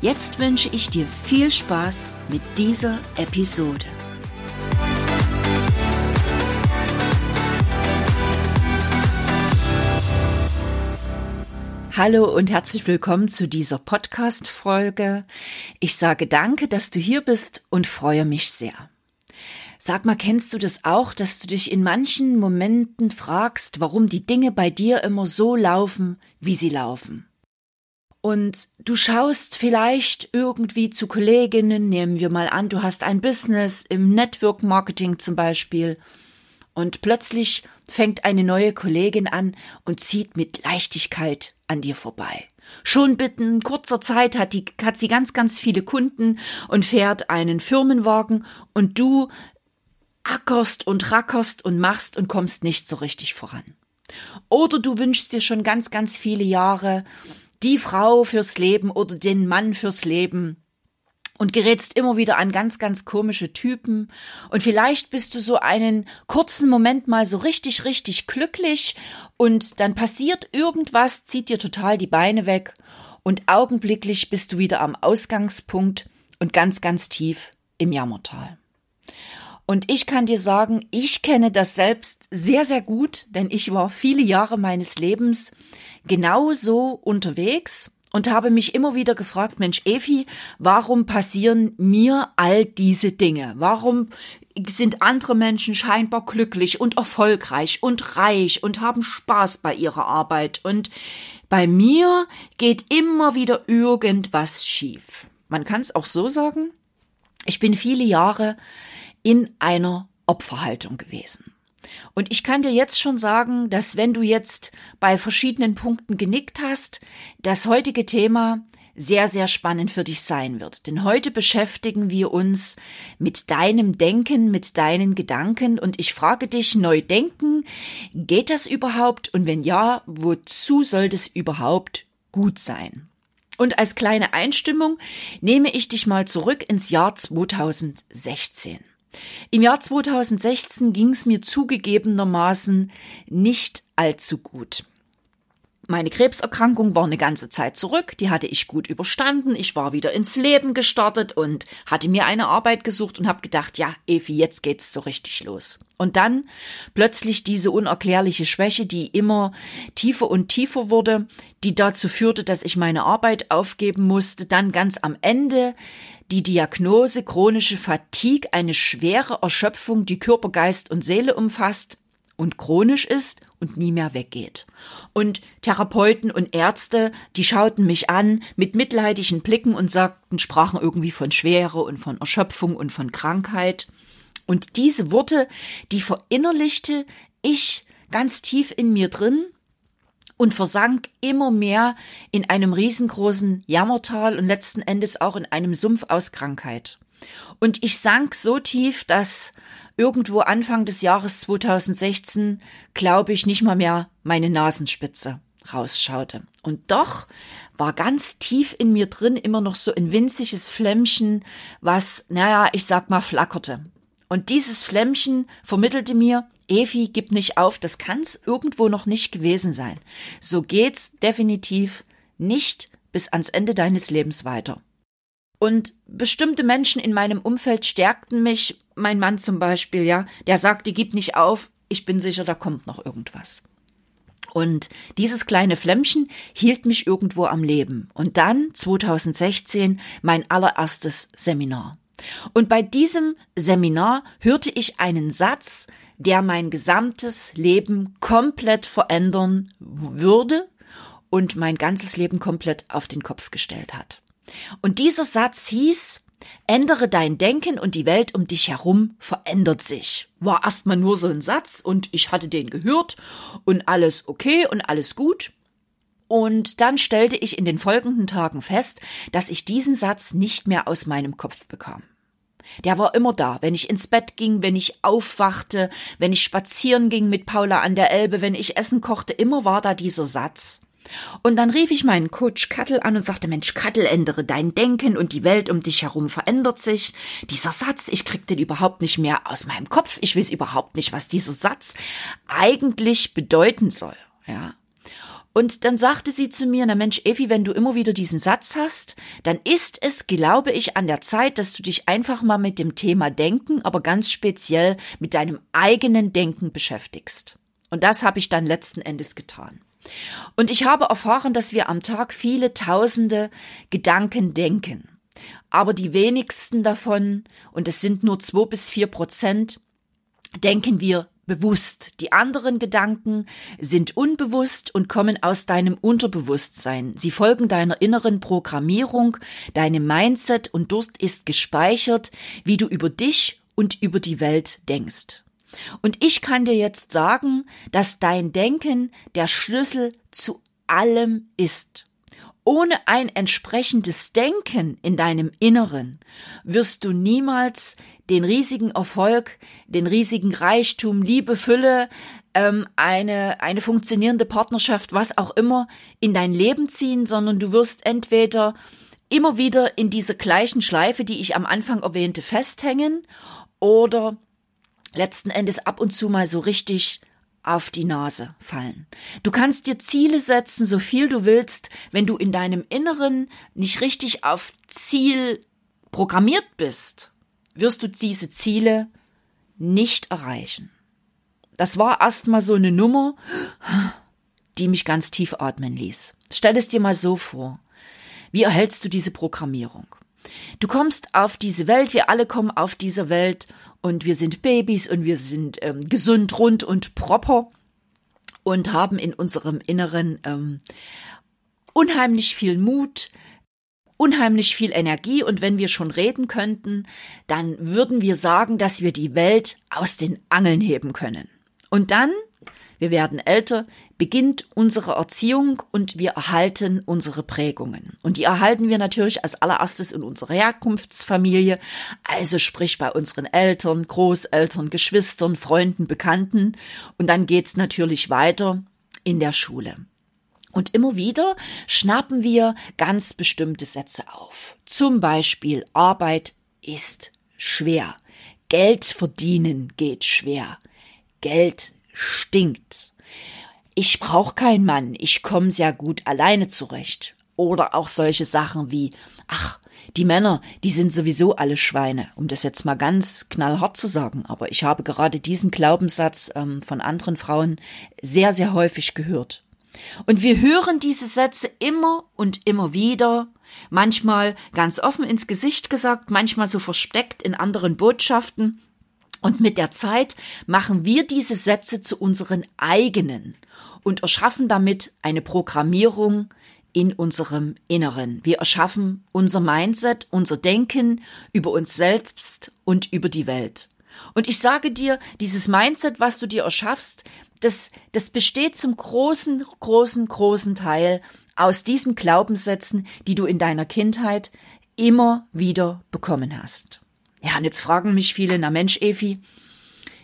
Jetzt wünsche ich dir viel Spaß mit dieser Episode. Hallo und herzlich willkommen zu dieser Podcast-Folge. Ich sage danke, dass du hier bist und freue mich sehr. Sag mal, kennst du das auch, dass du dich in manchen Momenten fragst, warum die Dinge bei dir immer so laufen, wie sie laufen? Und du schaust vielleicht irgendwie zu Kolleginnen, nehmen wir mal an, du hast ein Business im Network Marketing zum Beispiel, und plötzlich fängt eine neue Kollegin an und zieht mit Leichtigkeit an dir vorbei. Schon binnen kurzer Zeit hat, die, hat sie ganz, ganz viele Kunden und fährt einen Firmenwagen und du ackerst und rackerst und machst und kommst nicht so richtig voran. Oder du wünschst dir schon ganz, ganz viele Jahre die Frau fürs Leben oder den Mann fürs Leben und gerätst immer wieder an ganz, ganz komische Typen. Und vielleicht bist du so einen kurzen Moment mal so richtig, richtig glücklich und dann passiert irgendwas, zieht dir total die Beine weg und augenblicklich bist du wieder am Ausgangspunkt und ganz, ganz tief im Jammertal. Und ich kann dir sagen, ich kenne das selbst sehr, sehr gut, denn ich war viele Jahre meines Lebens genauso unterwegs und habe mich immer wieder gefragt, Mensch, Evi, warum passieren mir all diese Dinge? Warum sind andere Menschen scheinbar glücklich und erfolgreich und reich und haben Spaß bei ihrer Arbeit und bei mir geht immer wieder irgendwas schief. Man kann es auch so sagen, ich bin viele Jahre in einer Opferhaltung gewesen. Und ich kann dir jetzt schon sagen, dass wenn du jetzt bei verschiedenen Punkten genickt hast, das heutige Thema sehr, sehr spannend für dich sein wird. Denn heute beschäftigen wir uns mit deinem Denken, mit deinen Gedanken und ich frage dich, neu denken, geht das überhaupt? Und wenn ja, wozu soll das überhaupt gut sein? Und als kleine Einstimmung nehme ich dich mal zurück ins Jahr 2016. Im Jahr 2016 ging es mir zugegebenermaßen nicht allzu gut. Meine Krebserkrankung war eine ganze Zeit zurück, die hatte ich gut überstanden, ich war wieder ins Leben gestartet und hatte mir eine Arbeit gesucht und habe gedacht, ja, Evi, jetzt geht's so richtig los. Und dann plötzlich diese unerklärliche Schwäche, die immer tiefer und tiefer wurde, die dazu führte, dass ich meine Arbeit aufgeben musste, dann ganz am Ende die Diagnose chronische Fatigue, eine schwere Erschöpfung, die Körper, Geist und Seele umfasst und chronisch ist und nie mehr weggeht. Und Therapeuten und Ärzte, die schauten mich an mit mitleidigen Blicken und sagten, sprachen irgendwie von Schwere und von Erschöpfung und von Krankheit. Und diese Worte, die verinnerlichte ich ganz tief in mir drin und versank immer mehr in einem riesengroßen Jammertal und letzten Endes auch in einem Sumpf aus Krankheit. Und ich sank so tief, dass irgendwo Anfang des Jahres 2016, glaube ich, nicht mal mehr meine Nasenspitze rausschaute. Und doch war ganz tief in mir drin immer noch so ein winziges Flämmchen, was, naja, ich sag mal, flackerte. Und dieses Flämmchen vermittelte mir, Evi, gib nicht auf, das kann's irgendwo noch nicht gewesen sein. So geht's definitiv nicht bis ans Ende deines Lebens weiter. Und bestimmte Menschen in meinem Umfeld stärkten mich, mein Mann zum Beispiel, ja, der sagte, gib nicht auf, ich bin sicher, da kommt noch irgendwas. Und dieses kleine Flämmchen hielt mich irgendwo am Leben. Und dann, 2016, mein allererstes Seminar. Und bei diesem Seminar hörte ich einen Satz, der mein gesamtes Leben komplett verändern würde und mein ganzes Leben komplett auf den Kopf gestellt hat. Und dieser Satz hieß, ändere dein Denken und die Welt um dich herum verändert sich. War erstmal nur so ein Satz und ich hatte den gehört und alles okay und alles gut. Und dann stellte ich in den folgenden Tagen fest, dass ich diesen Satz nicht mehr aus meinem Kopf bekam. Der war immer da, wenn ich ins Bett ging, wenn ich aufwachte, wenn ich spazieren ging mit Paula an der Elbe, wenn ich Essen kochte, immer war da dieser Satz. Und dann rief ich meinen Coach Kattel an und sagte, Mensch, Kattel, ändere dein Denken und die Welt um dich herum verändert sich. Dieser Satz, ich krieg den überhaupt nicht mehr aus meinem Kopf. Ich weiß überhaupt nicht, was dieser Satz eigentlich bedeuten soll. Ja. Und dann sagte sie zu mir, na Mensch, Effi, wenn du immer wieder diesen Satz hast, dann ist es, glaube ich, an der Zeit, dass du dich einfach mal mit dem Thema Denken, aber ganz speziell mit deinem eigenen Denken beschäftigst. Und das habe ich dann letzten Endes getan. Und ich habe erfahren, dass wir am Tag viele tausende Gedanken denken. Aber die wenigsten davon, und es sind nur zwei bis vier Prozent, denken wir bewusst. Die anderen Gedanken sind unbewusst und kommen aus deinem Unterbewusstsein. Sie folgen deiner inneren Programmierung, deinem Mindset und dort ist gespeichert, wie du über dich und über die Welt denkst. Und ich kann dir jetzt sagen, dass dein Denken der Schlüssel zu allem ist. Ohne ein entsprechendes Denken in deinem Inneren wirst du niemals den riesigen Erfolg, den riesigen Reichtum, Liebe, Fülle, ähm, eine, eine funktionierende Partnerschaft, was auch immer, in dein Leben ziehen, sondern du wirst entweder immer wieder in dieser gleichen Schleife, die ich am Anfang erwähnte, festhängen oder letzten Endes ab und zu mal so richtig auf die Nase fallen. Du kannst dir Ziele setzen, so viel du willst, wenn du in deinem Inneren nicht richtig auf Ziel programmiert bist, wirst du diese Ziele nicht erreichen. Das war erstmal so eine Nummer, die mich ganz tief atmen ließ. Stell es dir mal so vor. Wie erhältst du diese Programmierung? Du kommst auf diese Welt, wir alle kommen auf diese Welt und wir sind Babys und wir sind ähm, gesund, rund und proper und haben in unserem Inneren ähm, unheimlich viel Mut, unheimlich viel Energie und wenn wir schon reden könnten, dann würden wir sagen, dass wir die Welt aus den Angeln heben können. Und dann wir werden älter, beginnt unsere Erziehung und wir erhalten unsere Prägungen. Und die erhalten wir natürlich als allererstes in unserer Herkunftsfamilie, also sprich bei unseren Eltern, Großeltern, Geschwistern, Freunden, Bekannten. Und dann geht's natürlich weiter in der Schule. Und immer wieder schnappen wir ganz bestimmte Sätze auf. Zum Beispiel Arbeit ist schwer. Geld verdienen geht schwer. Geld stinkt. Ich brauche keinen Mann, ich komme sehr gut alleine zurecht. Oder auch solche Sachen wie, ach, die Männer, die sind sowieso alle Schweine, um das jetzt mal ganz knallhart zu sagen. Aber ich habe gerade diesen Glaubenssatz ähm, von anderen Frauen sehr, sehr häufig gehört. Und wir hören diese Sätze immer und immer wieder, manchmal ganz offen ins Gesicht gesagt, manchmal so versteckt in anderen Botschaften. Und mit der Zeit machen wir diese Sätze zu unseren eigenen und erschaffen damit eine Programmierung in unserem Inneren. Wir erschaffen unser Mindset, unser Denken über uns selbst und über die Welt. Und ich sage dir, dieses Mindset, was du dir erschaffst, das, das besteht zum großen, großen, großen Teil aus diesen Glaubenssätzen, die du in deiner Kindheit immer wieder bekommen hast. Ja, und jetzt fragen mich viele, na Mensch, Efi,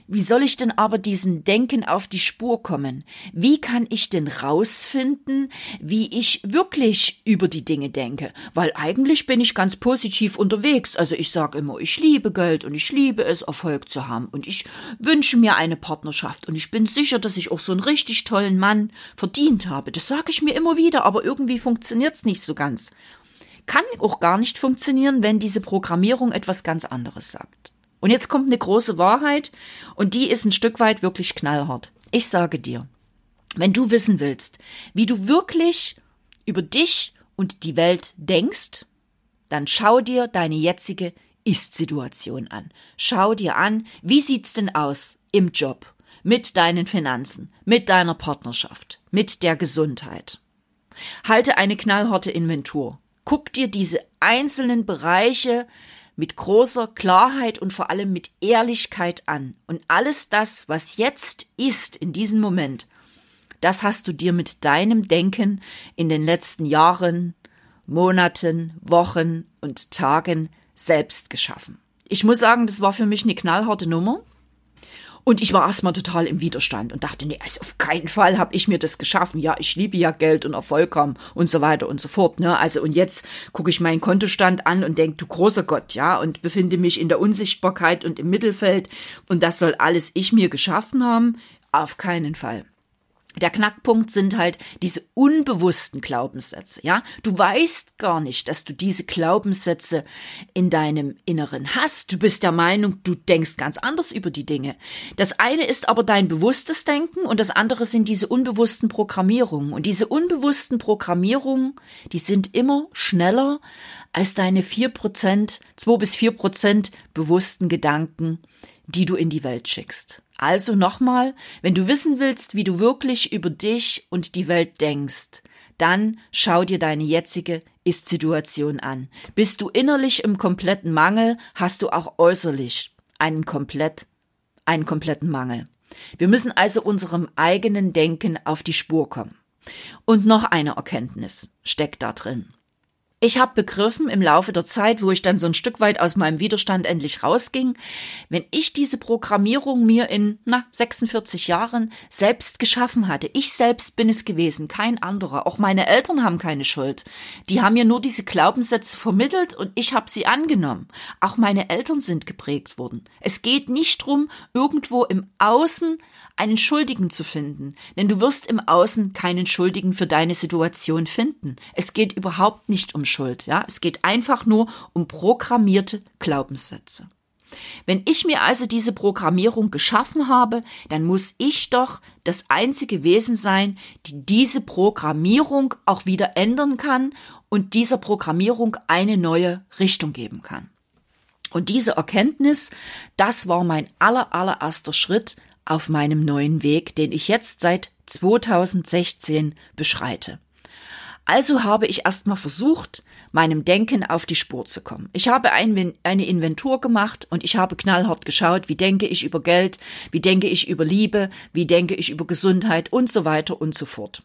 wie soll ich denn aber diesen Denken auf die Spur kommen? Wie kann ich denn rausfinden, wie ich wirklich über die Dinge denke? Weil eigentlich bin ich ganz positiv unterwegs. Also ich sage immer, ich liebe Geld und ich liebe es, Erfolg zu haben. Und ich wünsche mir eine Partnerschaft. Und ich bin sicher, dass ich auch so einen richtig tollen Mann verdient habe. Das sage ich mir immer wieder, aber irgendwie funktioniert's nicht so ganz kann auch gar nicht funktionieren, wenn diese Programmierung etwas ganz anderes sagt. Und jetzt kommt eine große Wahrheit und die ist ein Stück weit wirklich knallhart. Ich sage dir, wenn du wissen willst, wie du wirklich über dich und die Welt denkst, dann schau dir deine jetzige Ist-Situation an. Schau dir an, wie sieht's denn aus im Job, mit deinen Finanzen, mit deiner Partnerschaft, mit der Gesundheit. Halte eine knallharte Inventur. Guck dir diese einzelnen Bereiche mit großer Klarheit und vor allem mit Ehrlichkeit an. Und alles das, was jetzt ist in diesem Moment, Das hast du dir mit deinem Denken in den letzten Jahren, Monaten, Wochen und Tagen selbst geschaffen. Ich muss sagen, das war für mich eine knallharte Nummer. Und ich war erstmal total im Widerstand und dachte, nee, also auf keinen Fall habe ich mir das geschaffen. Ja, ich liebe ja Geld und Erfolg haben und so weiter und so fort. Ne? Also und jetzt gucke ich meinen Kontostand an und denke, du großer Gott, ja, und befinde mich in der Unsichtbarkeit und im Mittelfeld. Und das soll alles ich mir geschaffen haben? Auf keinen Fall. Der Knackpunkt sind halt diese unbewussten Glaubenssätze, ja? Du weißt gar nicht, dass du diese Glaubenssätze in deinem Inneren hast. Du bist der Meinung, du denkst ganz anders über die Dinge. Das eine ist aber dein bewusstes Denken und das andere sind diese unbewussten Programmierungen. Und diese unbewussten Programmierungen, die sind immer schneller als deine vier Prozent, zwei bis vier Prozent bewussten Gedanken, die du in die Welt schickst. Also nochmal, wenn du wissen willst, wie du wirklich über dich und die Welt denkst, dann schau dir deine jetzige Ist-Situation an. Bist du innerlich im kompletten Mangel, hast du auch äußerlich einen komplett, einen kompletten Mangel. Wir müssen also unserem eigenen Denken auf die Spur kommen. Und noch eine Erkenntnis steckt da drin. Ich habe begriffen im Laufe der Zeit, wo ich dann so ein Stück weit aus meinem Widerstand endlich rausging, wenn ich diese Programmierung mir in na 46 Jahren selbst geschaffen hatte, ich selbst bin es gewesen, kein anderer, auch meine Eltern haben keine Schuld. Die haben mir nur diese Glaubenssätze vermittelt und ich habe sie angenommen. Auch meine Eltern sind geprägt worden. Es geht nicht drum, irgendwo im Außen einen Schuldigen zu finden, denn du wirst im Außen keinen Schuldigen für deine Situation finden. Es geht überhaupt nicht um Schuld, ja? Es geht einfach nur um programmierte Glaubenssätze. Wenn ich mir also diese Programmierung geschaffen habe, dann muss ich doch das einzige Wesen sein, die diese Programmierung auch wieder ändern kann und dieser Programmierung eine neue Richtung geben kann. Und diese Erkenntnis, das war mein aller, allererster Schritt auf meinem neuen Weg, den ich jetzt seit 2016 beschreite. Also habe ich erstmal versucht, meinem Denken auf die Spur zu kommen. Ich habe ein, eine Inventur gemacht und ich habe knallhart geschaut, wie denke ich über Geld, wie denke ich über Liebe, wie denke ich über Gesundheit und so weiter und so fort.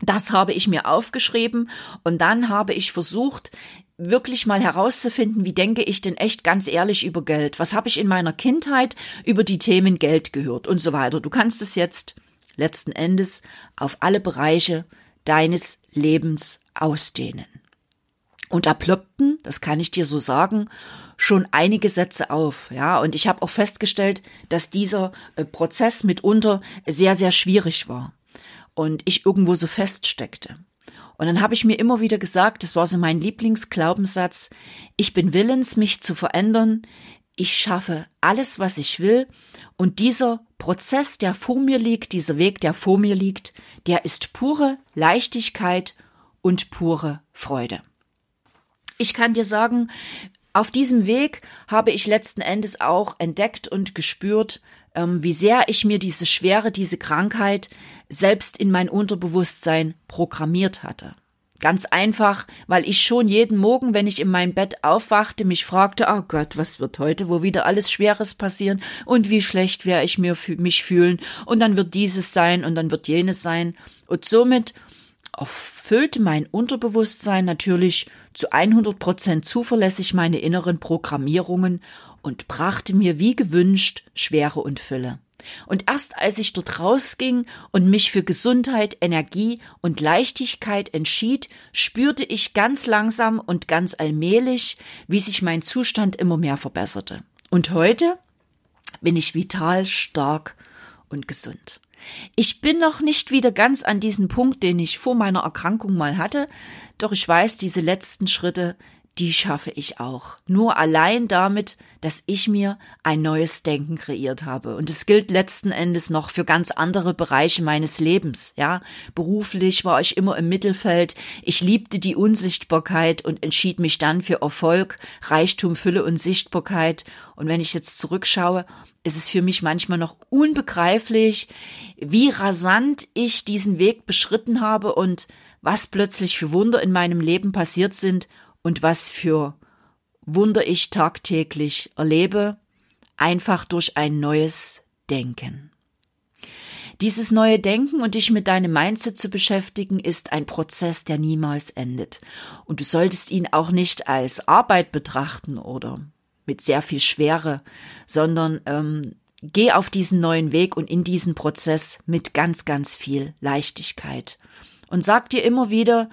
Das habe ich mir aufgeschrieben und dann habe ich versucht, wirklich mal herauszufinden, wie denke ich denn echt ganz ehrlich über Geld? Was habe ich in meiner Kindheit über die Themen Geld gehört und so weiter? Du kannst es jetzt letzten Endes auf alle Bereiche deines Lebens ausdehnen. Und da ploppten, das kann ich dir so sagen, schon einige Sätze auf, ja, und ich habe auch festgestellt, dass dieser äh, Prozess mitunter sehr, sehr schwierig war und ich irgendwo so feststeckte. Und dann habe ich mir immer wieder gesagt, das war so mein Lieblingsglaubenssatz, ich bin willens, mich zu verändern, ich schaffe alles, was ich will, und dieser Prozess, der vor mir liegt, dieser Weg, der vor mir liegt, der ist pure Leichtigkeit und pure Freude. Ich kann dir sagen, auf diesem Weg habe ich letzten Endes auch entdeckt und gespürt, ähm, wie sehr ich mir diese Schwere, diese Krankheit selbst in mein Unterbewusstsein programmiert hatte. Ganz einfach, weil ich schon jeden Morgen, wenn ich in mein Bett aufwachte, mich fragte, oh Gott, was wird heute wo wieder alles Schweres passieren und wie schlecht werde ich mir, mich fühlen und dann wird dieses sein und dann wird jenes sein. Und somit erfüllte mein Unterbewusstsein natürlich zu 100 Prozent zuverlässig meine inneren Programmierungen und brachte mir wie gewünscht Schwere und Fülle. Und erst als ich dort rausging und mich für Gesundheit, Energie und Leichtigkeit entschied, spürte ich ganz langsam und ganz allmählich, wie sich mein Zustand immer mehr verbesserte. Und heute bin ich vital, stark und gesund. Ich bin noch nicht wieder ganz an diesen Punkt, den ich vor meiner Erkrankung mal hatte, doch ich weiß, diese letzten Schritte, die schaffe ich auch. Nur allein damit, dass ich mir ein neues Denken kreiert habe. Und es gilt letzten Endes noch für ganz andere Bereiche meines Lebens, ja. Beruflich war ich immer im Mittelfeld. Ich liebte die Unsichtbarkeit und entschied mich dann für Erfolg, Reichtum, Fülle und Sichtbarkeit. Und wenn ich jetzt zurückschaue, ist es für mich manchmal noch unbegreiflich, wie rasant ich diesen Weg beschritten habe und was plötzlich für Wunder in meinem Leben passiert sind und was für Wunder ich tagtäglich erlebe, einfach durch ein neues Denken. Dieses neue Denken und dich mit deinem Mindset zu beschäftigen, ist ein Prozess, der niemals endet. Und du solltest ihn auch nicht als Arbeit betrachten oder mit sehr viel Schwere, sondern ähm, geh auf diesen neuen Weg und in diesen Prozess mit ganz, ganz viel Leichtigkeit. Und sag dir immer wieder,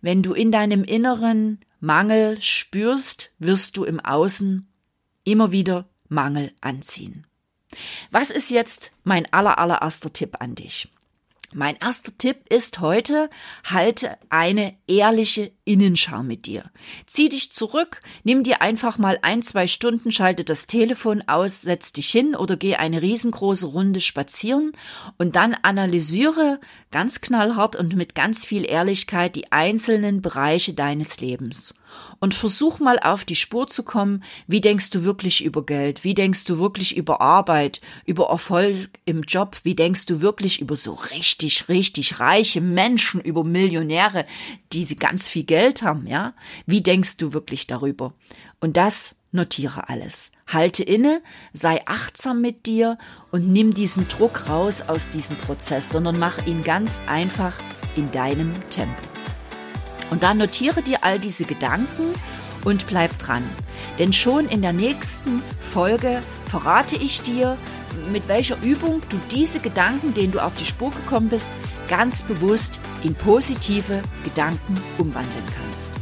wenn du in deinem Inneren Mangel spürst, wirst du im Außen immer wieder Mangel anziehen. Was ist jetzt mein aller, allererster Tipp an dich? Mein erster Tipp ist heute, halte eine ehrliche Innenschau mit dir. Zieh dich zurück, nimm dir einfach mal ein, zwei Stunden, schalte das Telefon aus, setz dich hin oder geh eine riesengroße Runde spazieren und dann analysiere ganz knallhart und mit ganz viel Ehrlichkeit die einzelnen Bereiche deines Lebens und versuch mal auf die Spur zu kommen, wie denkst du wirklich über Geld, wie denkst du wirklich über Arbeit, über Erfolg im Job, wie denkst du wirklich über so richtig, richtig reiche Menschen, über Millionäre, die sie ganz viel Geld haben, ja? Wie denkst du wirklich darüber? Und das notiere alles. Halte inne, sei achtsam mit dir und nimm diesen Druck raus aus diesem Prozess, sondern mach ihn ganz einfach in deinem Tempo. Und dann notiere dir all diese Gedanken und bleib dran. Denn schon in der nächsten Folge verrate ich dir, mit welcher Übung du diese Gedanken, denen du auf die Spur gekommen bist, ganz bewusst in positive Gedanken umwandeln kannst.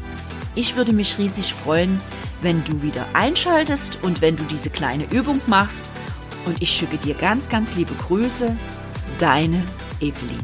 Ich würde mich riesig freuen, wenn du wieder einschaltest und wenn du diese kleine Übung machst. Und ich schicke dir ganz, ganz liebe Grüße, deine Evelyn.